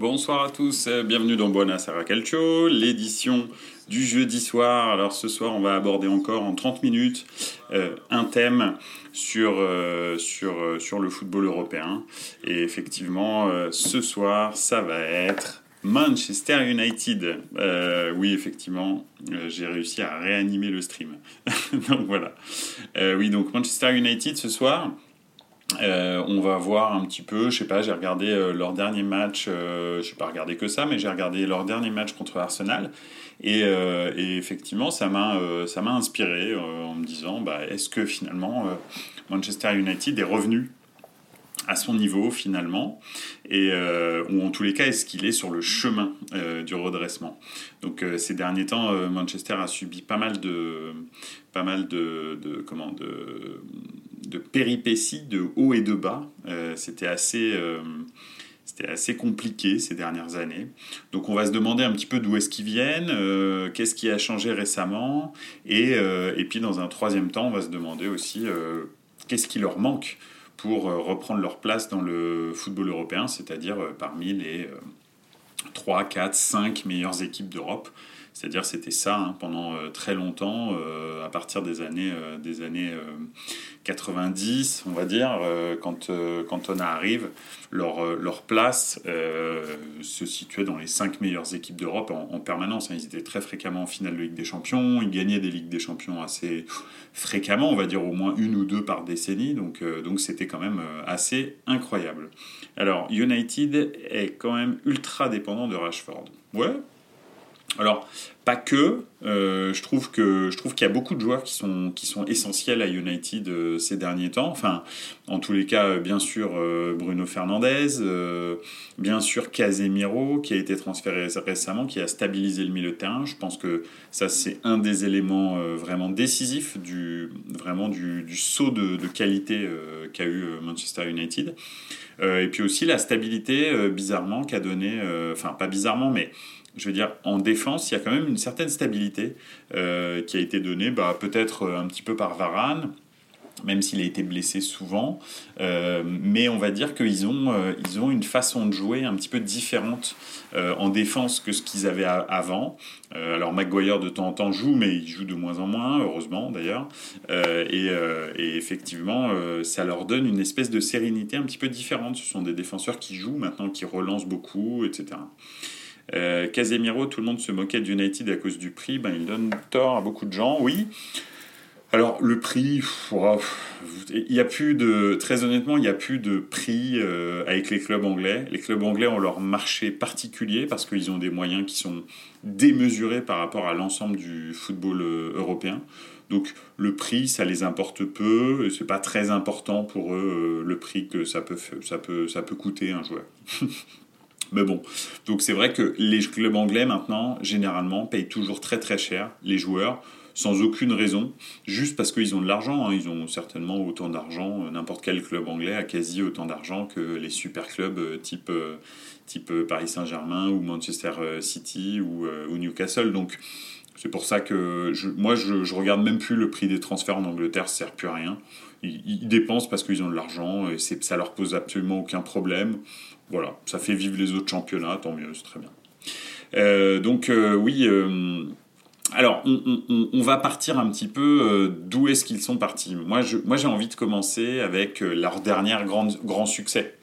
Bonsoir à tous, euh, bienvenue dans Buonasera Calcio, l'édition du jeudi soir. Alors ce soir, on va aborder encore en 30 minutes euh, un thème sur, euh, sur le football européen. Et effectivement, ce soir, ça va être Manchester United. oui, effectivement, j'ai réussi à réanimer le stream. donc voilà. oui, donc Manchester United ce soir. Euh, on va voir un petit peu, je sais pas, j'ai regardé euh, leur dernier match, euh, je n'ai pas regardé que ça, mais j'ai regardé leur dernier match contre Arsenal. Et, effectivement, ça m'a inspiré en me disant, bah, est-ce que finalement Manchester United est revenu à son niveau finalement, et, ou en tous les cas, est-ce qu'il est sur le chemin du redressement? Donc ces derniers temps, Manchester a subi pas mal de, pas mal de comment, de de péripéties de haut et de bas. Euh, c'était assez, euh, c'était assez compliqué ces dernières années. Donc on va se demander un petit peu d'où est-ce qu'ils viennent, euh, qu'est-ce qui a changé récemment, et, et, puis dans un troisième temps, on va se demander aussi qu'est-ce qui leur manque pour reprendre leur place dans le football européen, c'est-à-dire parmi les 3, 4, 5 meilleures équipes d'Europe. C'est-à-dire c'était ça hein, pendant très longtemps, à partir des années, des années 90, on va dire, euh, quand, euh, quand on arrive, leur, euh, leur place se situait dans les 5 meilleures équipes d'Europe en, permanence. Hein. Ils étaient très fréquemment en finale de Ligue des Champions, ils gagnaient des Ligues des Champions assez fréquemment, on va dire au moins une ou deux par décennie, donc donc c'était quand même assez incroyable. Alors United est quand même ultra dépendant de Rashford. Ouais, alors, pas que. Euh, je trouve que je trouve qu'il y a beaucoup de joueurs qui sont qui sont essentiels à United euh, ces derniers temps. Enfin, en tous les cas, bien sûr Bruno Fernandez, bien sûr Casemiro qui a été transféré récemment, qui a stabilisé le milieu de terrain. Je pense que ça c'est un des éléments vraiment décisifs du vraiment du saut de, de qualité qu'a eu Manchester United. et puis aussi la stabilité, bizarrement, qu'a donné, enfin pas bizarrement, mais je veux dire, en défense, il y a quand même une certaine stabilité euh, qui a été donnée, bah, peut-être un petit peu par Varane, même s'il a été blessé souvent. Euh, mais on va dire qu'ils ont, euh, ils ont une façon de jouer un petit peu différente en défense que ce qu'ils avaient avant. alors McGuire de temps en temps joue, mais il joue de moins en moins, heureusement d'ailleurs. Et, effectivement, ça leur donne une espèce de sérénité un petit peu différente. Ce sont des défenseurs qui jouent maintenant, qui relancent beaucoup, etc. Euh, Casemiro, tout le monde se moquait d'United à cause du prix. Ben, il donne tort à beaucoup de gens, oui. Alors le prix, il y a plus de, très honnêtement, il n'y a plus de prix euh, avec les clubs anglais. Les clubs anglais ont leur marché particulier parce qu'ils ont des moyens qui sont démesurés par rapport à l'ensemble du football euh, européen. Donc le prix, ça les importe peu, c'est pas très important pour eux le prix que ça peut, ça peut, ça peut coûter un joueur. Mais bon, donc c'est vrai que les clubs anglais maintenant, généralement, payent toujours très très cher les joueurs sans aucune raison, juste parce qu'ils ont de l'argent. Hein. Ils ont certainement autant d'argent, euh, n'importe quel club anglais a quasi autant d'argent que les super clubs euh, type, euh, type Paris Saint-Germain ou Manchester City ou, Newcastle. Donc c'est pour ça que moi je, je regarde même plus le prix des transferts en Angleterre, ça sert plus à rien. Ils, ils dépensent parce qu'ils ont de l'argent et ça leur pose absolument aucun problème. Voilà, ça fait vivre les autres championnats, tant mieux, c'est très bien. Euh, donc euh, oui, euh, alors on, va partir un petit peu d'où est-ce qu'ils sont partis. Moi, moi j'ai envie de commencer avec leur dernier grand, grand succès.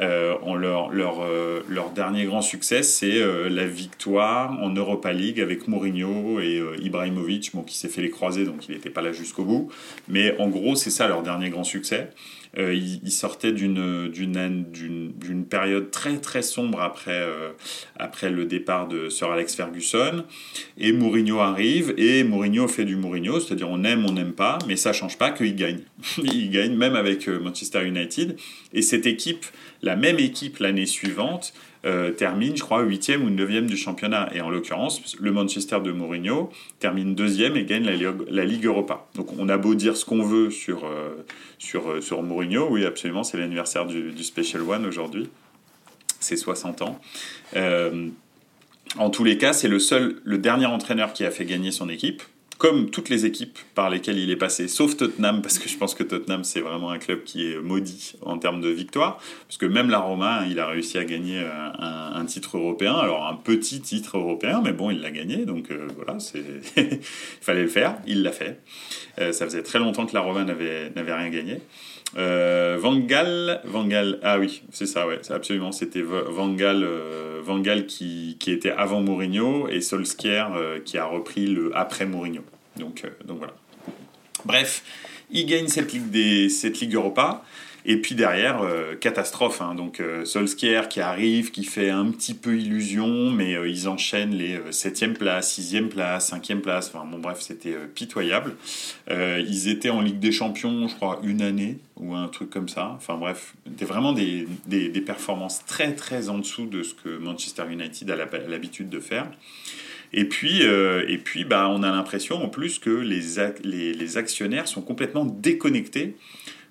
leur, leur, leur, dernier grand succès, c'est la victoire en Europa League avec Mourinho et Ibrahimovic, bon, qui s'est fait les croiser, donc il n'était pas là jusqu'au bout. Mais en gros, c'est ça leur dernier grand succès. Euh, il, sortait d'une période très très sombre après euh, après le départ de Sir Alex Ferguson et Mourinho arrive et Mourinho fait du Mourinho, c'est-à-dire on aime on n'aime pas, mais ça change pas qu'il gagne. il gagne même avec euh, Manchester United et cette équipe, la même équipe l'année suivante euh, termine, je crois, 8e ou 9e du championnat. Et en l'occurrence, le Manchester de Mourinho termine deuxième et gagne la, Ligue Europa. Donc on a beau dire ce qu'on veut sur, euh, sur, euh, sur Mourinho, oui, absolument, c'est l'anniversaire du, Special One aujourd'hui. C'est 60 ans. en tous les cas, c'est le seul, le dernier entraîneur qui a fait gagner son équipe comme toutes les équipes par lesquelles il est passé, sauf Tottenham, parce que je pense que Tottenham, c'est vraiment un club qui est maudit en termes de victoire, parce que même la Roma, il a réussi à gagner euh, un, titre européen, alors un petit titre européen, mais bon, il l'a gagné, donc euh, voilà, il fallait le faire, il l'a fait. Euh, ça faisait très longtemps que la Roma n'avait rien gagné. Euh, Van Gaal, Van Gaal, ah oui, c'est ça, ouais, absolument, c'était Van Gaal, Van Gaal qui, qui, était avant Mourinho et Solskjaer qui a repris le après Mourinho. Donc, euh, donc voilà. Bref, il gagne cette Ligue, des, cette Ligue Europa. Et puis derrière, euh, catastrophe. Hein. donc euh, Solskjaer qui arrive, qui fait un petit peu illusion, mais euh, ils enchaînent les 7e place, 6e place, 5e place. Enfin bon, bref, c'était pitoyable. ils étaient en Ligue des Champions, je crois, une année ou un truc comme ça. Enfin bref, c'était vraiment des, des, des, performances très très en dessous de ce que Manchester United a l'habitude de faire. Et puis, et puis bah, on a l'impression en plus que les, les, actionnaires sont complètement déconnectés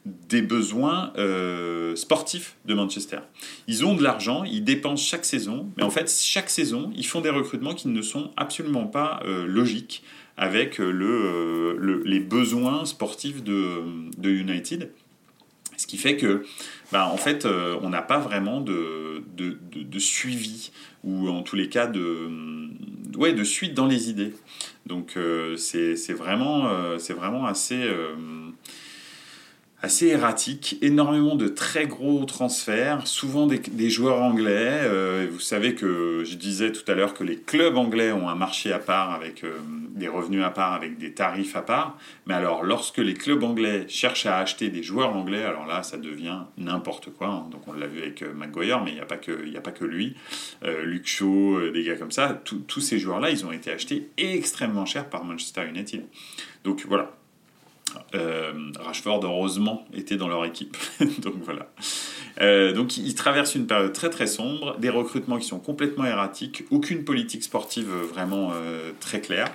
des besoins euh, sportifs de Manchester. Ils ont de l'argent, ils dépensent chaque saison, mais en fait, chaque saison, ils font des recrutements qui ne sont absolument pas euh, logiques avec euh, le, les besoins sportifs de, de, United. Ce qui fait que, bah, en fait, on n'a pas vraiment de, suivi, ou en tous les cas de, de suite dans les idées. Donc, c'est vraiment, c'est vraiment assez assez erratique, énormément de très gros transferts, souvent des, joueurs anglais. Euh, vous savez que je disais tout à l'heure que les clubs anglais ont un marché à part avec euh, des revenus à part, avec des tarifs à part. Mais alors, lorsque les clubs anglais cherchent à acheter des joueurs anglais, alors là, ça devient n'importe quoi. Hein. Donc, on l'a vu avec euh, McGuire, mais il n'y a, pas que, lui. Luke Shaw, des gars comme ça. Tous ces joueurs-là, ils ont été achetés extrêmement cher par Manchester United. Donc, voilà euh, Rashford, heureusement, était dans leur équipe. donc voilà. Euh, donc ils traversent une période très très sombre, des recrutements qui sont complètement erratiques, aucune politique sportive vraiment euh, très claire,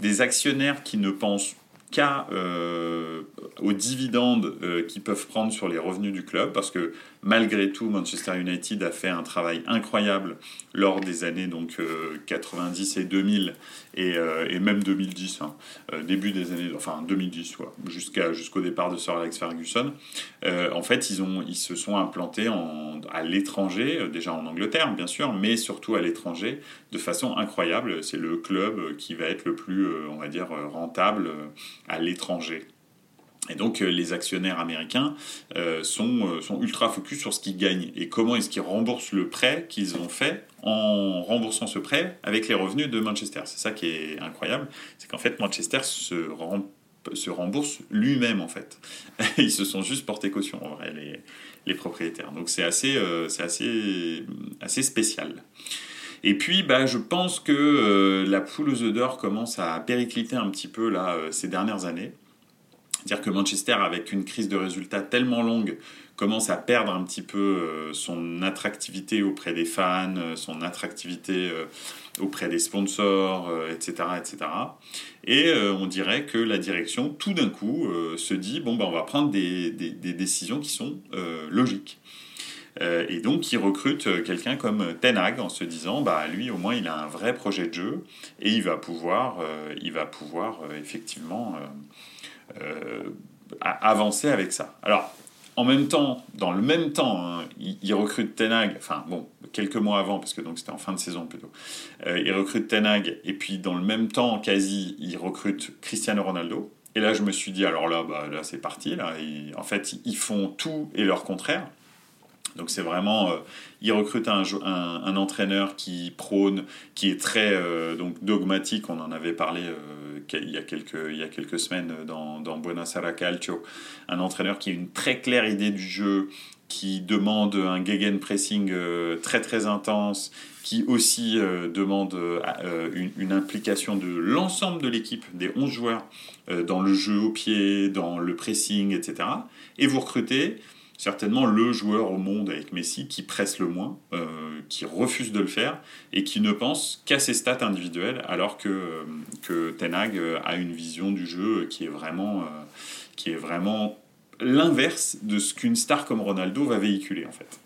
des actionnaires qui ne pensent qu'à euh, aux dividendes euh, qu'ils peuvent prendre sur les revenus du club, parce que malgré tout, Manchester United a fait un travail incroyable lors des années donc 90 euh, et 2000 et, et même 2010, hein, début des années, enfin 2010, jusqu'à jusqu'au départ de Sir Alex Ferguson. en fait, ils se sont implantés à l'étranger, déjà en Angleterre bien sûr, mais surtout à l'étranger de façon incroyable. C'est le club qui va être le plus, on va dire, rentable à l'étranger. Et donc euh, les actionnaires américains euh, sont, euh, sont ultra focus sur ce qu'ils gagnent et comment est-ce qu'ils remboursent le prêt qu'ils ont fait en remboursant ce prêt avec les revenus de Manchester. C'est ça qui est incroyable, c'est qu'en fait Manchester se, se rembourse lui-même en fait. Ils se sont juste portés caution en vrai les, propriétaires. Donc c'est assez, assez, assez spécial. Et puis, bah, je pense que la poule aux œufs d'or commence à péricliter un petit peu là, ces dernières années. C'est-à-dire que Manchester, avec une crise de résultats tellement longue, commence à perdre un petit peu euh, son attractivité auprès des fans, son attractivité auprès des sponsors, etc., etc. Et on dirait que la direction, tout d'un coup, se dit bon, bah, on va prendre des, des, décisions qui sont logiques. Euh, et donc, il recrute euh, quelqu'un comme Ten Hag en se disant, bah, lui, au moins, il a un vrai projet de jeu et il va pouvoir, euh, il va pouvoir effectivement avancer avec ça. Alors, en même temps, dans le même temps, hein, il, recrute Ten Hag, enfin bon, quelques mois avant, parce que donc c'était en fin de saison plutôt, il recrute Ten Hag, et puis dans le même temps, quasi, il recrute Cristiano Ronaldo. Et là, je me suis dit, alors là, bah, là c'est parti. Là. en fait, ils font tout et leur contraire. Donc c'est vraiment, euh, il recrute un, entraîneur qui prône, qui est très euh, donc dogmatique. On en avait parlé euh, il, y a quelques, il y a quelques semaines dans, dans Buenos Aires Calcio. Un entraîneur qui a une très claire idée du jeu, qui demande un gegenpressing très très intense, qui aussi demande une, implication de l'ensemble de l'équipe, des 11 joueurs, dans le jeu au pied, dans le pressing, etc. Et vous recrutez certainement le joueur au monde avec Messi qui presse le moins, euh, qui refuse de le faire et qui ne pense qu'à ses stats individuelles, alors que, euh, que Ten euh, a une vision du jeu qui est vraiment l'inverse de ce qu'une star comme Ronaldo va véhiculer en fait.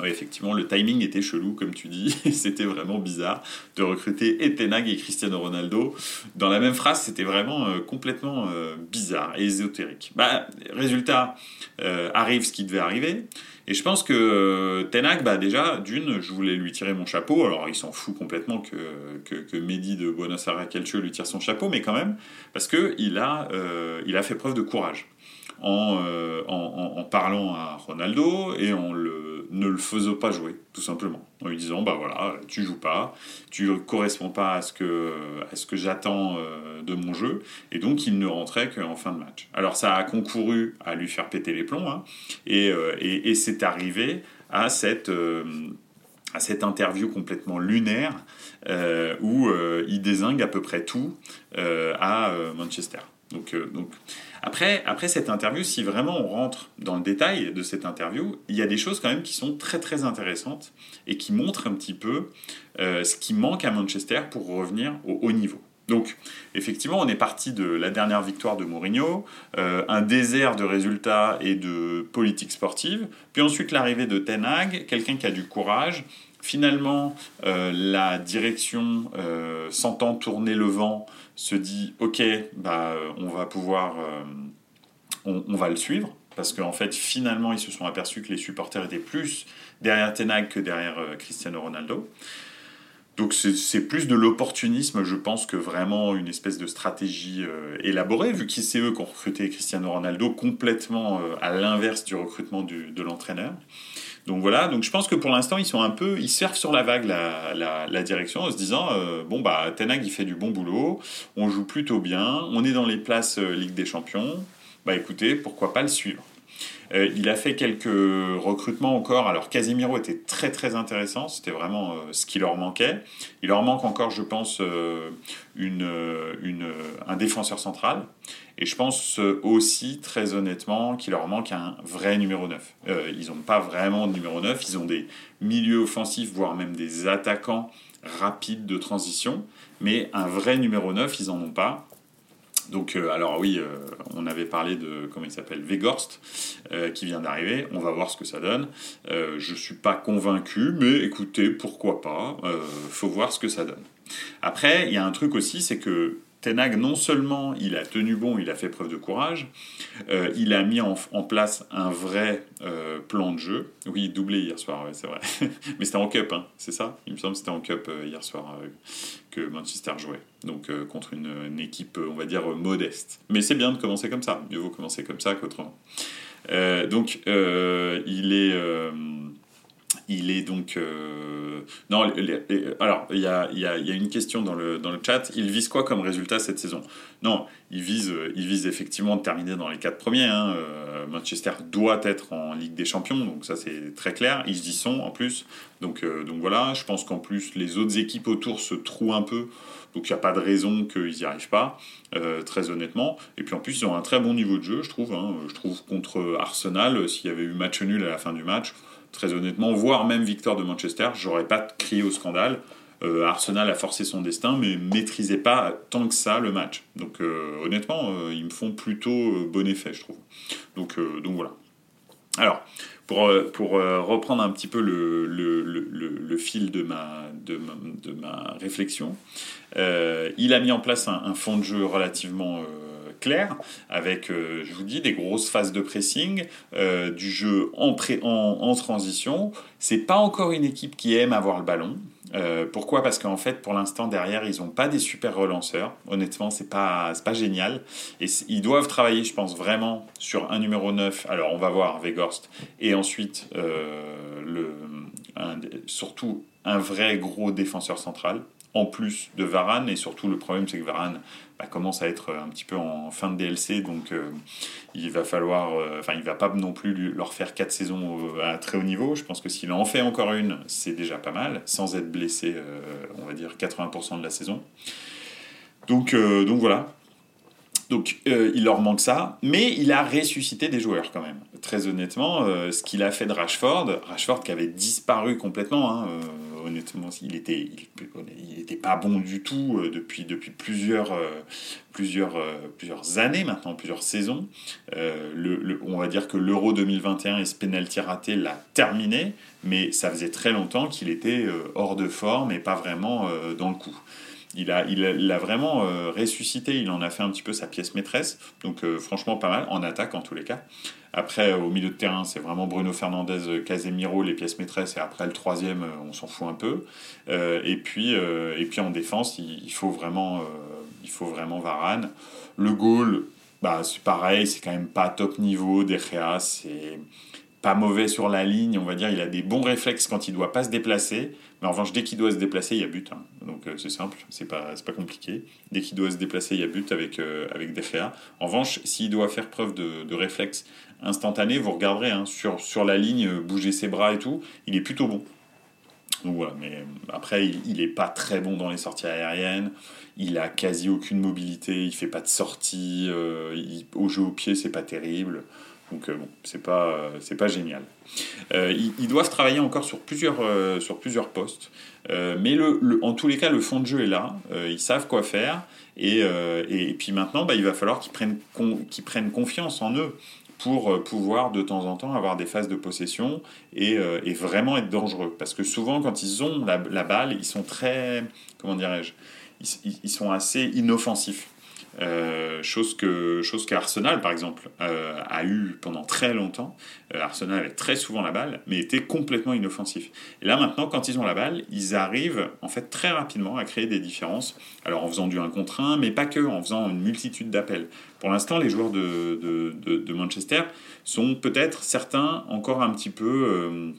Oui, effectivement, le timing était chelou, comme tu dis. c'était vraiment bizarre de recruter Etenag et Cristiano Ronaldo. Dans la même phrase, c'était vraiment euh, complètement euh, bizarre et ésotérique. Bah, résultat, euh, arrive ce qui devait arriver. Et je pense que Tenag, bah déjà, d'une, je voulais lui tirer mon chapeau. Alors, il s'en fout complètement que, que, Mehdi de Buenos Aires Calcio lui tire son chapeau, mais quand même, parce qu'il a, il a fait preuve de courage. En, en, en, parlant à Ronaldo et en le ne le faisant pas jouer, tout simplement. En lui disant, bah voilà, tu joues pas, tu corresponds pas à ce que, que j'attends euh, de mon jeu, et donc il ne rentrait qu'en fin de match. Alors ça a concouru à lui faire péter les plombs, hein, euh, et, et, c'est arrivé à cette, euh, à cette interview complètement lunaire où il désingue à peu près tout à Manchester. Donc, donc après, cette interview, si vraiment on rentre dans le détail de cette interview, il y a des choses quand même qui sont très très intéressantes et qui montrent un petit peu euh, ce qui manque à Manchester pour revenir au haut niveau. Donc, effectivement, on est parti de la dernière victoire de Mourinho, euh, un désert de résultats et de politique sportive, puis ensuite l'arrivée de Ten Hag, quelqu'un qui a du courage. Finalement, euh, la direction, sentant tourner le vent, se dit ok, bah, on va pouvoir, euh, on, va le suivre, parce qu'en fait, finalement, ils se sont aperçus que les supporters étaient plus derrière Tenag que derrière euh, Cristiano Ronaldo. Donc c'est plus de l'opportunisme, je pense, que vraiment une espèce de stratégie euh, élaborée, vu que c'est eux qui ont recruté Cristiano Ronaldo complètement à l'inverse du recrutement de l'entraîneur. Donc voilà, je pense que pour l'instant, ils sont un peu, ils surfent sur la vague la, la, direction en se disant, euh, bon bah Tenag il fait du bon boulot, on joue plutôt bien, on est dans les places euh, Ligue des Champions, bah écoutez, pourquoi pas le suivre. Euh, il a fait quelques recrutements encore. Alors Casemiro était très très intéressant, c'était vraiment ce qui leur manquait. Il leur manque encore, je pense, une, un défenseur central. Et je pense aussi, très honnêtement, qu'il leur manque un vrai numéro 9. Euh, ils n'ont pas vraiment de numéro 9, ils ont des milieux offensifs, voire même des attaquants rapides de transition, mais un vrai numéro 9, ils n'en ont pas. Donc, euh, alors oui, euh, on avait parlé de, comment il s'appelle, Vegorst, qui vient d'arriver. On va voir ce que ça donne. je suis pas convaincu, mais écoutez, pourquoi pas. faut voir ce que ça donne. Après, il y a un truc aussi, c'est que Tenag, non seulement il a tenu bon, il a fait preuve de courage, euh, il a mis en, place un vrai euh, plan de jeu. Oui, doublé hier soir, c'est vrai. Mais c'était en cup, hein, c'est ça? Il me semble que c'était en cup euh, hier soir que Manchester jouait. Donc contre une, une, équipe, on va dire, modeste. Mais c'est bien de commencer comme ça. Mieux vaut commencer comme ça qu'autrement. donc il est il est donc. Euh, non, alors, il y a, y, a, y a, une question dans le, dans le chat. Il vise quoi comme résultat cette saison? Non, il vise, effectivement de terminer dans les quatre premiers. Hein. Euh, Manchester doit être en Ligue des Champions, donc ça c'est très clair. Ils y sont en plus. Donc, euh, donc voilà, je pense qu'en plus, les autres équipes autour se trouent un peu. Donc il n'y a pas de raison qu'ils n'y arrivent pas, très honnêtement. Et puis en plus, ils ont un très bon niveau de jeu, je trouve. Hein. Je trouve contre Arsenal, s'il y avait eu match nul à la fin du match, très honnêtement, voire même victoire de Manchester, j'aurais pas crié au scandale. Euh, Arsenal a forcé son destin, mais maîtrisait pas tant que ça le match. Donc euh, honnêtement, euh, ils me font plutôt bon effet, je trouve. Donc, donc voilà. Alors, pour, reprendre un petit peu le, le, le, fil de ma, réflexion, il a mis en place un, un fond de jeu relativement clair, avec, euh, je vous dis, des grosses phases de pressing, euh, du jeu en, en, en transition. C'est pas encore une équipe qui aime avoir le ballon. Euh, pourquoi? Parce qu'en fait, pour l'instant, derrière, ils n'ont pas des super relanceurs. Honnêtement, c'est pas, pas génial. Et ils doivent travailler, je pense, vraiment sur un numéro 9. Alors, on va voir Vegorst. Et ensuite, le, surtout, un vrai gros défenseur central en plus de Varane. Et surtout, le problème, c'est que Varane bah, commence à être un petit peu en fin de DLC. Donc, euh, il va falloir. Euh, enfin, il va pas non plus leur faire quatre saisons à très haut niveau. Je pense que s'il en fait encore une, c'est déjà pas mal, sans être blessé, euh, on va dire, 80% de la saison. Donc, donc voilà. Donc il leur manque ça, mais il a ressuscité des joueurs quand même. Très honnêtement, ce qu'il a fait de Rashford, Rashford qui avait disparu complètement, hein, honnêtement, il était, il, était pas bon du tout depuis, depuis plusieurs, plusieurs, plusieurs années maintenant, plusieurs saisons. On va dire que l'Euro 2021 et ce penalty raté l'a terminé, mais ça faisait très longtemps qu'il était hors de forme et pas vraiment dans le coup il a, vraiment euh, ressuscité, il en a fait un petit peu sa pièce maîtresse, donc euh, franchement pas mal, en attaque en tous les cas. Après, au milieu de terrain, c'est vraiment Bruno Fernandez, Casemiro, les pièces maîtresses, et après le troisième, euh, on s'en fout un peu. et, puis, et puis en défense, il, faut vraiment, il faut vraiment Varane. Le goal, bah, c'est pareil, c'est quand même pas top niveau. Derrea, c'est pas mauvais sur la ligne, on va dire, il a des bons réflexes quand il doit pas se déplacer. Mais en revanche, dès qu'il doit se déplacer, il y a but. Hein. Donc euh, c'est simple, c'est pas, pas compliqué. Dès qu'il doit se déplacer, il y a but avec, euh, avec En revanche, s'il doit faire preuve de, réflexe instantané, vous regarderez hein, sur, la ligne, euh, bouger ses bras et tout, il est plutôt bon. Donc voilà, mais après, il n'est pas très bon dans les sorties aériennes. Il a quasi aucune mobilité, il fait pas de sortie. au jeu au pied, c'est pas terrible. Donc bon, c'est pas, c'est pas génial. Euh, ils, doivent travailler encore sur plusieurs, euh, sur plusieurs postes. Euh, mais le, en tous les cas, le fond de jeu est là. ils savent quoi faire. Et, et, puis maintenant, bah, il va falloir qu'ils prennent, qu'ils prennent confiance en eux pour pouvoir de temps en temps avoir des phases de possession et, et vraiment être dangereux. Parce que souvent, quand ils ont la, balle, ils sont très, comment dirais-je, ils, sont assez inoffensifs. Euh, chose que chose qu'Arsenal par exemple euh, a eu pendant très longtemps. Euh, Arsenal avait très souvent la balle, mais était complètement inoffensif. Et là maintenant, quand ils ont la balle, ils arrivent en fait très rapidement à créer des différences. Alors en faisant du 1 contre 1, mais pas que, en faisant une multitude d'appels. Pour l'instant, les joueurs de, de, de, Manchester sont peut-être certains encore un petit peu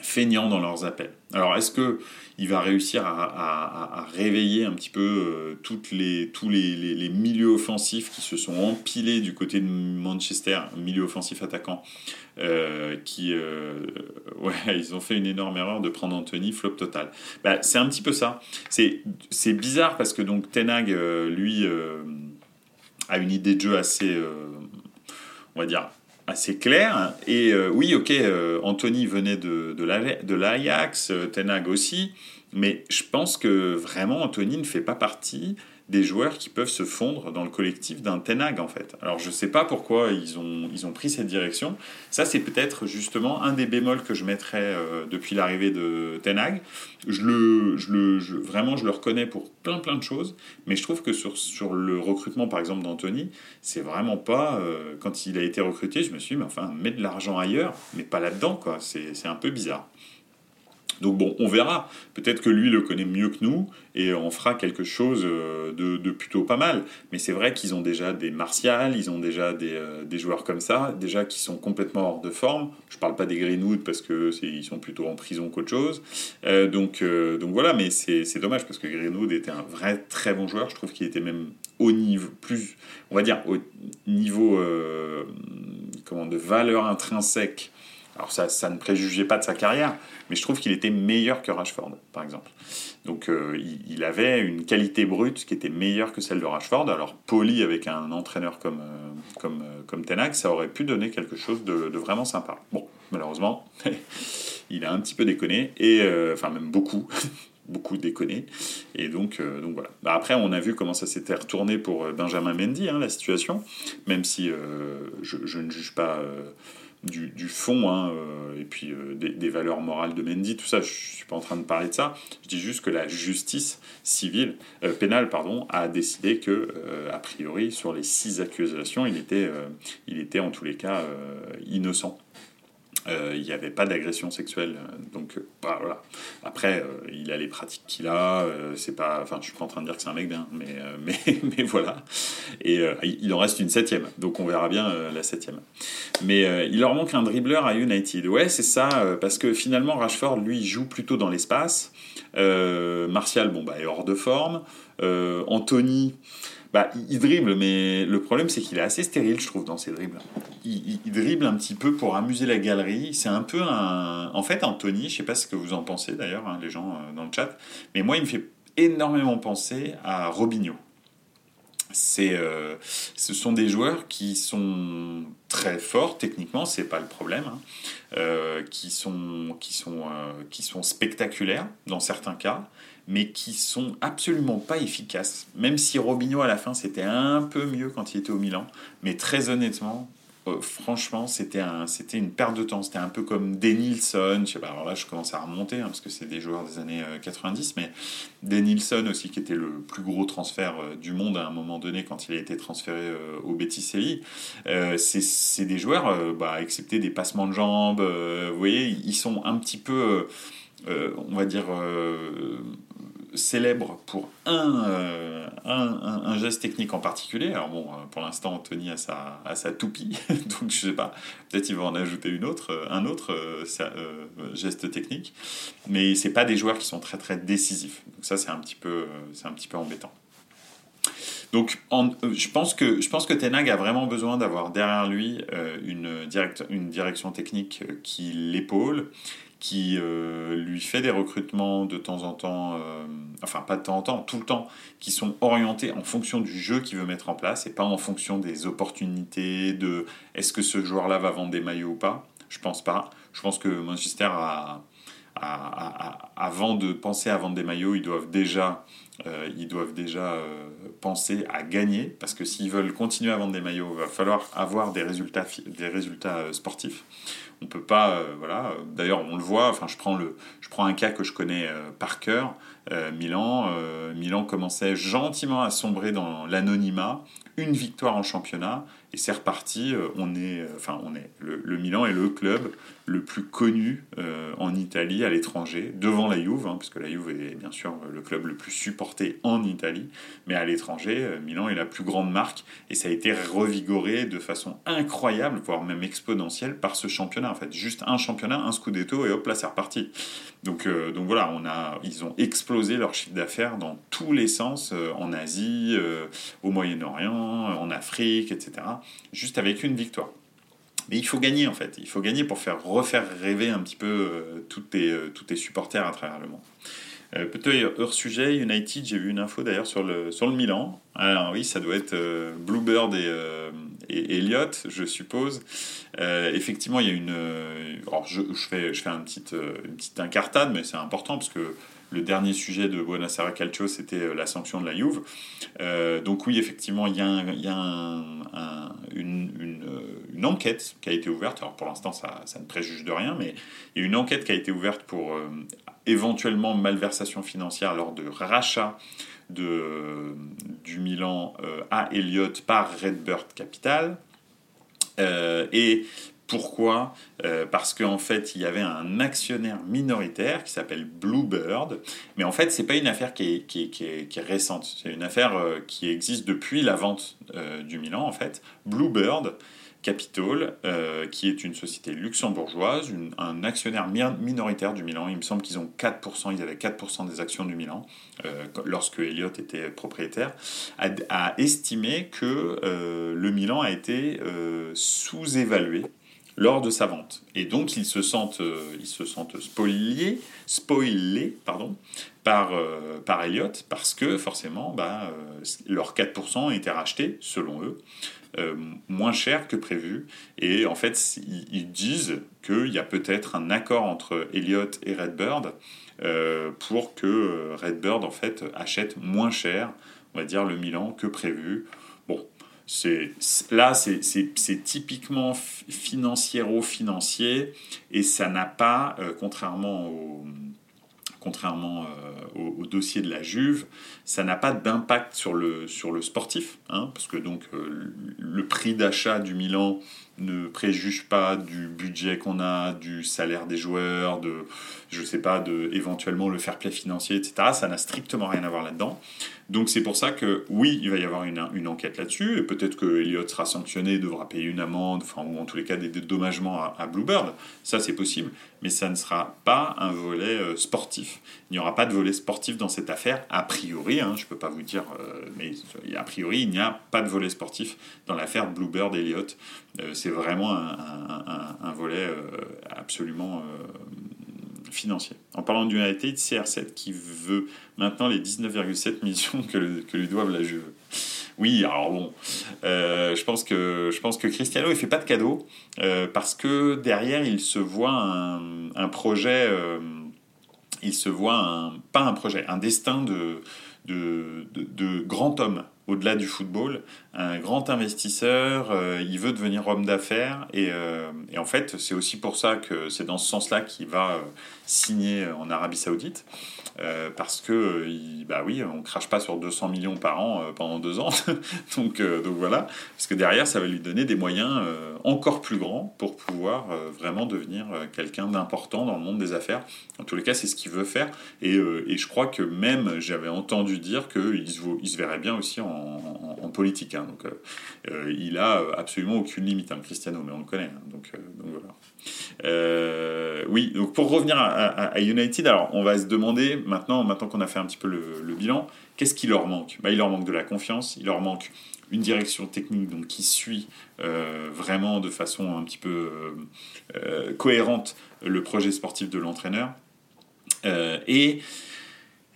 feignants dans leurs appels. Alors est-ce que il va réussir à, réveiller un petit peu euh, les, tous les, milieux offensifs qui se sont empilés du côté de Manchester, milieu offensif attaquant, euh, qui, euh, ils ont fait une énorme erreur de prendre Anthony, flop total. Bah, c'est un petit peu ça. C'est bizarre parce que donc Tenag, lui, a une idée de jeu assez, on va dire, assez clair. Et euh, oui, ok, euh, Anthony venait de, de l'Ajax, euh, Tenag aussi, mais je pense que vraiment Anthony ne fait pas partie des joueurs qui peuvent se fondre dans le collectif d'un Tenag en fait. Alors je ne sais pas pourquoi ils ont, ils ont pris cette direction. Ça c'est peut-être justement un des bémols que je mettrais depuis l'arrivée de Tenag. Je le, je le, vraiment je le reconnais pour plein plein de choses, mais je trouve que sur, sur le recrutement par exemple d'Anthony, c'est vraiment pas euh, quand il a été recruté, je me suis dit mais enfin mets de l'argent ailleurs, mais pas là-dedans quoi. C'est un peu bizarre. Donc bon, on verra. Peut-être que lui le connaît mieux que nous et on fera quelque chose euh, de, plutôt pas mal. Mais c'est vrai qu'ils ont déjà des martials, ils ont déjà euh, des, joueurs comme ça, déjà qui sont complètement hors de forme. Je parle pas des Greenwood parce que ils sont plutôt en prison qu'autre chose. Euh, donc, donc voilà, mais c'est dommage parce que Greenwood était un vrai très bon joueur. Je trouve qu'il était même au niveau plus, on va dire au niveau comment de valeur intrinsèque alors ça, ça ne préjugeait pas de sa carrière, mais je trouve qu'il était meilleur que Rashford, par exemple. Donc euh, il, avait une qualité brute qui était meilleure que celle de Rashford. Alors poli avec un entraîneur comme, euh, comme, euh, comme Tenac, ça aurait pu donner quelque chose de, vraiment sympa. Bon, malheureusement, il a un petit peu déconné, et enfin même beaucoup. beaucoup déconné et donc, donc voilà. Bah, après on a vu comment ça s'était retourné pour Benjamin Mendy hein, la situation, même si je, ne juge pas du, fond hein, euh, et puis euh, des, valeurs morales de Mendy, tout ça, je ne suis pas en train de parler de ça. Je dis juste que la justice civile, euh, pénale, pardon, a décidé que, a priori, sur les six accusations, il était, il était en tous les cas innocent. Euh, il n'y avait pas d'agression sexuelle. Donc euh, bah, voilà. Après, euh, il a les pratiques qu'il a. c'est pas, enfin, je suis pas en train de dire que c'est un mec bien, mais, mais, mais voilà. Et il en reste une septième. Donc on verra bien la septième. Mais il leur manque un dribbleur à United. Ouais, c'est ça. parce que finalement, Rashford, lui, joue plutôt dans l'espace. Martial, bon, bah, est hors de forme. Anthony. Bah, il dribble, mais le problème c'est qu'il est assez stérile, je trouve, dans ses dribbles. Il, dribble un petit peu pour amuser la galerie. C'est un peu un. En fait, Anthony, je sais pas ce que vous en pensez d'ailleurs, hein, les gens euh, dans le chat, mais moi, il me fait énormément penser à Robinho. euh, ce sont des joueurs qui sont très forts techniquement, c'est pas le problème, hein, euh, qui, sont, qui, sont, qui sont spectaculaires dans certains cas, mais qui sont absolument pas efficaces. Même si Robinho à la fin c'était un peu mieux quand il était au Milan, mais très honnêtement, euh, franchement, c'était un, c'était une perte de temps. C'était un peu comme Denilson. Je sais pas, alors là, je commence à remonter hein, parce que c'est des joueurs des années 90, euh, mais Denilson aussi, qui était le plus gros transfert euh, du monde à un moment donné quand il a été transféré au Betis Séville. c'est, des joueurs, bah, excepté des passements de jambes, vous voyez, ils sont un petit peu. On va dire, célèbre pour euh, un, un, geste technique en particulier. Alors bon, euh, pour l'instant, Anthony a sa, sa toupie, donc je sais pas, peut-être il va en ajouter une autre, euh, un autre geste technique, mais c'est pas des joueurs qui sont très très décisifs. Donc ça, c'est un petit peu, c'est un petit peu embêtant. Donc, je pense que je pense que Tenag a vraiment besoin d'avoir derrière lui une, direct, une direction technique qui l'épaule, qui euh, lui fait des recrutements de temps en temps, euh, enfin pas de temps en temps, tout le temps, qui sont orientés en fonction du jeu qu'il veut mettre en place et pas en fonction des opportunités, de est-ce que ce joueur-là va vendre des maillots ou pas? Je pense pas. Je pense que Manchester a, avant de penser à vendre des maillots, ils doivent déjà, euh, ils doivent déjà penser à gagner, parce que s'ils veulent continuer à vendre des maillots, il va falloir avoir des résultats, des résultats sportifs. On peut pas, euh, voilà. D'ailleurs, on le voit. Enfin, je prends le, je prends un cas que je connais euh, par cœur. Euh, Milan, Milan commençait gentiment à sombrer dans l'anonymat. Une victoire en championnat et c'est reparti. On est, enfin, on est le, Milan est le club le plus connu en Italie à l'étranger, devant la Juve, hein, parce que la Juve est bien sûr le club le plus supporté en Italie, mais à l'étranger, Milan est la plus grande marque et ça a été revigoré de façon incroyable, voire même exponentielle par ce championnat en fait. Juste un championnat, un scudetto et hop là c'est reparti. Donc, euh, donc voilà, ils ont explosé leur chiffre d'affaires dans tous les sens, euh, en Asie, euh, au Moyen-Orient, en Afrique, etc. Juste avec une victoire. Mais il faut gagner en fait, il faut gagner pour faire refaire rêver un petit peu tous tes, tous tes supporters à travers le monde. Euh, Peut-être hors sujet, United, j'ai vu une info d'ailleurs sur le, sur le Milan. Alors oui, ça doit être euh, Bluebird et, euh, et, Elliott, je suppose. Euh, effectivement, il y a une. alors je, fais, je fais une, petite, une petite incartade, mais c'est important parce que le dernier sujet de Buonasera Calcio, c'était la sanction de la Juve. donc oui, effectivement, il y a, un, une, enquête qui a été ouverte. Alors pour l'instant, ça, ne préjuge de rien, mais il y a une enquête qui a été ouverte pour éventuellement malversation financière lors de rachat du Milan euh, à Elliott par Redbird Capital. Euh, et pourquoi euh, Parce qu'en fait, il y avait un actionnaire minoritaire qui s'appelle Bluebird. Mais en fait, c'est pas une affaire qui est, qui est, qui récente. C'est une affaire qui existe depuis la vente du Milan, en fait. Bluebird Capital, euh, qui est une société luxembourgeoise, un actionnaire minoritaire du Milan. Il me semble qu'ils ont 4%, ils avaient 4% des actions du Milan euh, lorsque Elliott était propriétaire, a, estimé que euh, le Milan a été sous-évalué lors de sa vente. Et donc ils se sentent, ils se sentent spoilés pardon, par, par Elliott parce que forcément bah, leurs 4% ont été rachetés, selon eux, euh, moins cher que prévu. Et en fait, ils, disent qu'il y a peut-être un accord entre Elliott et Redbird euh, pour que euh, Redbird en fait achète moins cher, on va dire, le Milan que prévu. Là c'est typiquement financiero-financier et ça n'a pas, contrairement au contrairement euh, au, dossier de la Juve, ça n'a pas d'impact sur le, sur le sportif, hein, parce que donc euh, le prix d'achat du Milan ne préjuge pas du budget qu'on a, du salaire des joueurs, de, je sais pas, de éventuellement le fair play financier, etc. Ça n'a strictement rien à voir là-dedans. Donc c'est pour ça que oui, il va y avoir une, une enquête là-dessus, et peut-être que Elliott sera sanctionné, devra payer une amende, enfin, ou en tous les cas des dédommagements à, à Bluebird, ça c'est possible, mais ça ne sera pas un volet euh, sportif. Il n'y aura pas de volet sportif dans cette affaire, a priori, hein, je ne peux pas vous dire, euh, mais a priori il n'y a pas de volet sportif dans l'affaire Bluebird Elliott. Euh, c'est vraiment un, volet euh, absolument euh, financier. En parlant du United, CR7 qui veut maintenant les 19,7 millions que, lui doivent la Juve. Oui, alors bon, je, pense que, je pense que Cristiano, il fait pas de cadeau, parce que derrière, il se voit un, projet, il se voit pas un projet, un destin de, de, de, de grand homme au-delà du football, un grand investisseur, euh, il veut devenir homme d'affaires et, euh, et, en fait c'est aussi pour ça que c'est dans ce sens-là qu'il va euh, signer en Arabie Saoudite. Parce que, bah oui, on crache pas sur 200 millions par an pendant deux ans. donc, voilà, parce que derrière, ça va lui donner des moyens encore plus grands pour pouvoir vraiment devenir quelqu'un d'important dans le monde des affaires. En tous les cas, c'est ce qu'il veut faire. Et, je crois que même, j'avais entendu dire qu'il se, se verrait bien aussi en, en, politique. Hein. donc il a absolument aucune limite, hein, Cristiano, mais on le connaît. Hein. donc, donc voilà. Euh, oui, donc pour revenir à, United, alors on va se demander maintenant, maintenant qu'on a fait un petit peu le, bilan, qu'est-ce qui leur manque? Bah, Il leur manque de la confiance, il leur manque une direction technique donc, qui suit euh, vraiment de façon un petit peu euh, cohérente le projet sportif de l'entraîneur. et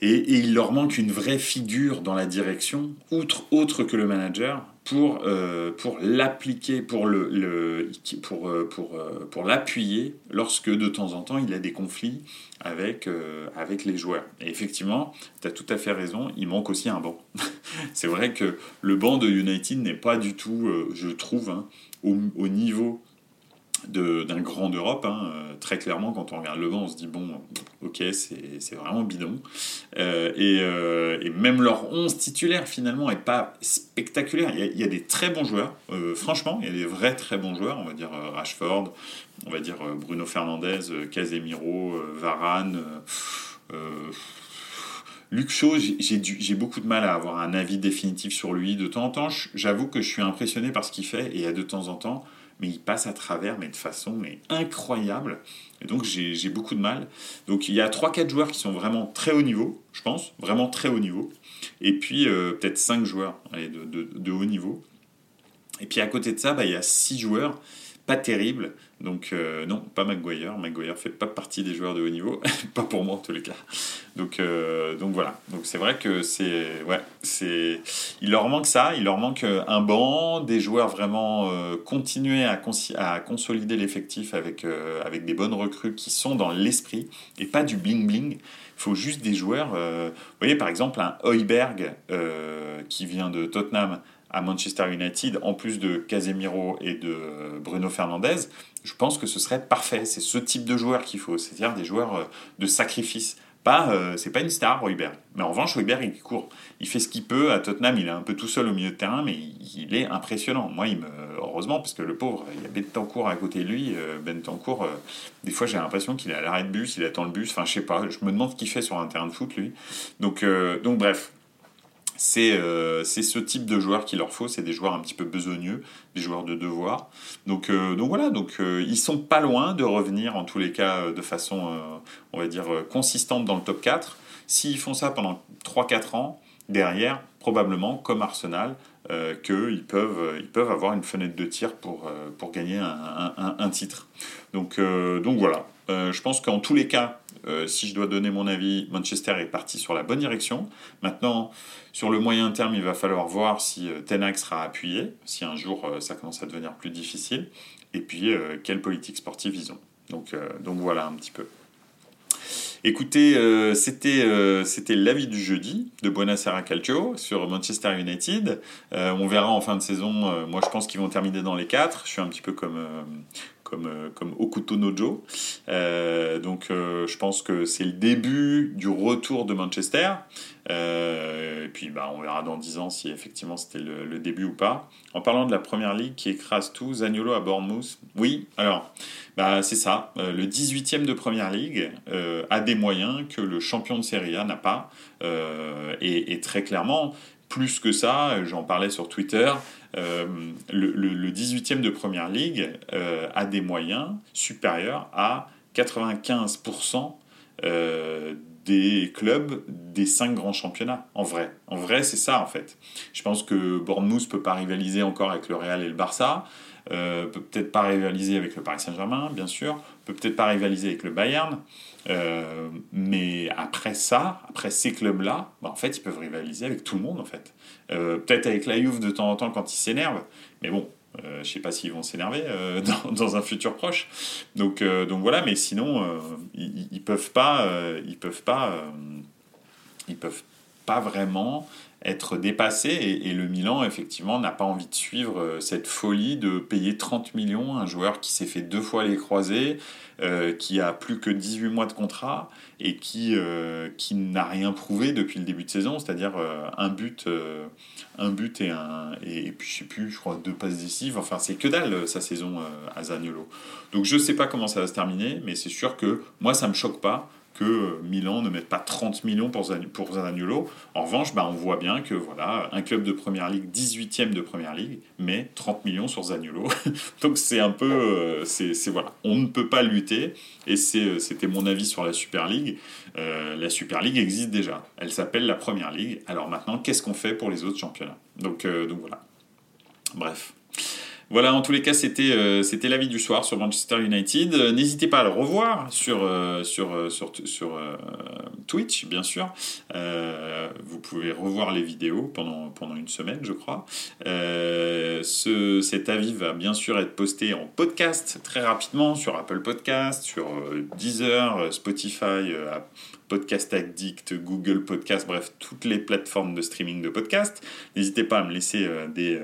et, il leur manque une vraie figure dans la direction, outre, autre que le manager, pour, euh, pour l'appliquer, pour, le, pour, euh, pour, euh, pour l'appuyer lorsque de temps en temps il a des conflits avec, avec les joueurs. Et effectivement, tu as tout à fait raison, il manque aussi un banc. C'est vrai que le banc de United n'est pas du tout, je trouve, hein, au niveau d'un grand d'Europe. Hein. Euh, très clairement, quand on regarde le vent, on se dit bon, ok, c'est vraiment bidon. Euh, et, euh, et, même leur 11 titulaire finalement est pas spectaculaire. Il y, a, des très bons joueurs, franchement, il y a des vrais très bons joueurs. On va dire Rashford, on va dire Bruno Fernandez, Casemiro, Varane. Luc j'ai beaucoup de mal à avoir un avis définitif sur lui. De temps en temps, j'avoue que je suis impressionné par ce qu'il fait, et de temps en temps, mais il passe à travers, mais de façon mais incroyable. Et donc j'ai beaucoup de mal. Donc il y a 3-4 joueurs qui sont vraiment très haut niveau, je pense, vraiment très haut niveau. Et puis euh, peut-être 5 joueurs de, haut niveau. Et puis à côté de ça, bah, il y a 6 joueurs pas terribles donc euh, non, pas Maguire. Maguire fait pas partie des joueurs de haut niveau, pas pour moi en tous les cas. Donc euh, donc voilà. Donc c'est vrai que c'est ouais, c'est il leur manque ça, il leur manque euh, un banc, des joueurs vraiment continuer à, à consolider l'effectif avec avec des bonnes recrues qui sont dans l'esprit et pas du bling bling. Il faut juste des joueurs. vous voyez par exemple un Heuberg qui vient de Tottenham à Manchester United, en plus de Casemiro et de Bruno Fernandez, je pense que ce serait parfait. C'est ce type de joueur qu'il faut, c'est-à-dire des joueurs euh, de sacrifice. Pas, euh, c'est pas une star, Royberg. Mais en revanche, Royberg, il court. Il fait ce qu'il peut. À Tottenham, il est un peu tout seul au milieu de terrain, mais il, est impressionnant. Moi, il me, heureusement, parce que le pauvre, il y a Bentancourt à côté de lui. Euh, Bentancourt, des fois, j'ai l'impression qu'il est à l'arrêt de bus, il attend le bus. Enfin, je sais pas. Je me demande ce qu'il fait sur un terrain de foot, lui. Donc, donc bref, euh, c'est ce type de joueurs qu'il leur faut, c'est des joueurs un petit peu besogneux, des joueurs de devoir. Donc, euh, donc voilà, donc, euh, ils sont pas loin de revenir en tous les cas de façon, on va dire, consistante dans le top 4. S'ils font ça pendant 3-4 ans, derrière, probablement, comme Arsenal, qu'ils peuvent, ils peuvent avoir une fenêtre de tir pour, pour gagner un, un, un titre. Donc, donc voilà, je pense qu'en tous les cas, euh, si je dois donner mon avis, Manchester est parti sur la bonne direction. Maintenant, sur le moyen terme, il va falloir voir si euh, Tenac sera appuyé, si un jour euh, ça commence à devenir plus difficile, et puis quelle politique sportive ils ont. Donc, donc voilà un petit peu. Écoutez, c'était c'était l'avis du jeudi de Buonasera Calcio sur Manchester United. on verra en fin de saison. moi, je pense qu'ils vont terminer dans les quatre. Je suis un petit peu comme comme, euh, comme Okuto Nojo. Euh, donc euh, je pense que c'est le début du retour de Manchester. et puis bah, on verra dans 10 ans si effectivement c'était le, début ou pas. En parlant de la première ligue qui écrase tout, Zaniolo à Bournemouth. Oui, alors bah, c'est ça. le 18e de première ligue a des moyens que le champion de Serie A n'a pas. Et, très clairement, plus que ça, j'en parlais sur Twitter, euh, le, 18e de Première Ligue euh, a des moyens supérieurs à 95% euh, des clubs des cinq grands championnats, en vrai. En vrai, c'est ça, en fait. Je pense que Bournemouth peut pas rivaliser encore avec le Real et le Barça. Peut peut-être pas rivaliser avec le Paris Saint-Germain, bien sûr, peut peut-être pas rivaliser avec le Bayern, mais après ça, après ces clubs-là, bah, en fait, ils peuvent rivaliser avec tout le monde, en fait. peut-être avec la Juve de temps en temps quand ils s'énervent, mais bon, euh, je sais pas s'ils vont s'énerver euh, dans, un futur proche. Donc, euh, donc voilà, mais sinon, ils, ne peuvent pas, ils peuvent pas, ils peuvent pas vraiment être dépassés. Et, le Milan, effectivement, n'a pas envie de suivre cette folie de payer 30 millions un joueur qui s'est fait deux fois les croisés, qui a plus que 18 mois de contrat et qui, euh, qui n'a rien prouvé depuis le début de saison, c'est-à-dire euh, un but, euh, un but et, un, et, puis je sais plus, je crois deux passes décisives, enfin c'est que dalle sa saison à Zaniolo. Donc je sais pas comment ça va se terminer, mais c'est sûr que moi ça me choque pas que Milan ne mette pas 30 millions pour, pour Zaniolo. En revanche, bah, on voit bien que voilà, un club de première ligue, 18e de première ligue, met 30 millions sur Zaniolo. Donc c'est un peu. Euh, c'est, voilà. On ne peut pas lutter. Et euh, c'était mon avis sur la Super League. Euh, la Super League existe déjà. Elle s'appelle la Première Ligue. Alors maintenant, qu'est-ce qu'on fait pour les autres championnats? Donc voilà. Bref. Voilà, en tous les cas, c'était euh, c'était l'avis du soir sur Manchester United. Euh, n'hésitez pas à le revoir sur, euh, Twitch, bien sûr. vous pouvez revoir les vidéos pendant, pendant une semaine, je crois. ce, cet avis va bien sûr être posté en podcast très rapidement sur Apple Podcast, sur Deezer, Spotify, Podcast Addict, Google Podcast, bref, toutes les plateformes de streaming de podcast. N'hésitez pas à me laisser des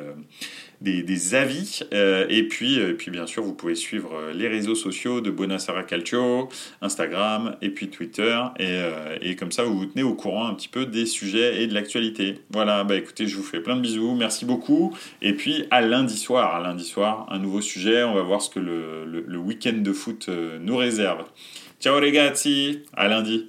des, avis. Euh, et, puis, euh, puis, bien sûr, vous pouvez suivre euh, les réseaux sociaux de Buonasera Calcio, Instagram et puis Twitter. Et, et, comme ça, vous vous tenez au courant un petit peu des sujets et de l'actualité. Voilà, bah écoutez, je vous fais plein de bisous. Merci beaucoup. Et puis, à lundi soir, à lundi soir, un nouveau sujet. On va voir ce que le, le, le week-end de foot nous réserve. Ciao les gars, à lundi.